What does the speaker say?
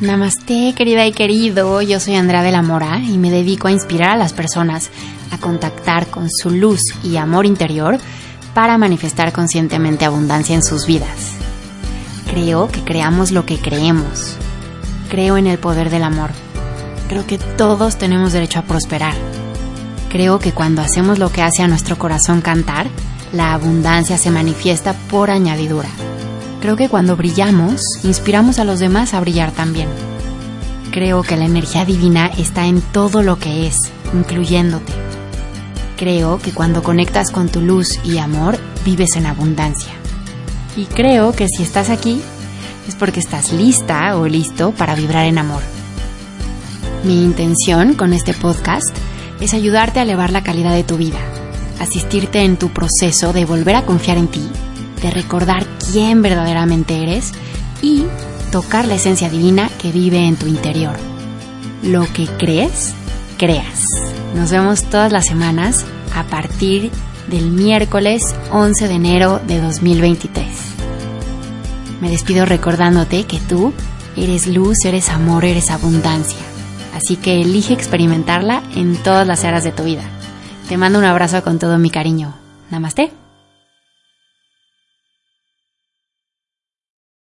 Namaste, querida y querido. Yo soy Andrea de la Mora y me dedico a inspirar a las personas a contactar con su luz y amor interior para manifestar conscientemente abundancia en sus vidas. Creo que creamos lo que creemos. Creo en el poder del amor. Creo que todos tenemos derecho a prosperar. Creo que cuando hacemos lo que hace a nuestro corazón cantar, la abundancia se manifiesta por añadidura. Creo que cuando brillamos, inspiramos a los demás a brillar también. Creo que la energía divina está en todo lo que es, incluyéndote. Creo que cuando conectas con tu luz y amor, vives en abundancia. Y creo que si estás aquí, es porque estás lista o listo para vibrar en amor. Mi intención con este podcast es ayudarte a elevar la calidad de tu vida, asistirte en tu proceso de volver a confiar en ti de recordar quién verdaderamente eres y tocar la esencia divina que vive en tu interior. Lo que crees, creas. Nos vemos todas las semanas a partir del miércoles 11 de enero de 2023. Me despido recordándote que tú eres luz, eres amor, eres abundancia. Así que elige experimentarla en todas las áreas de tu vida. Te mando un abrazo con todo mi cariño. Namaste.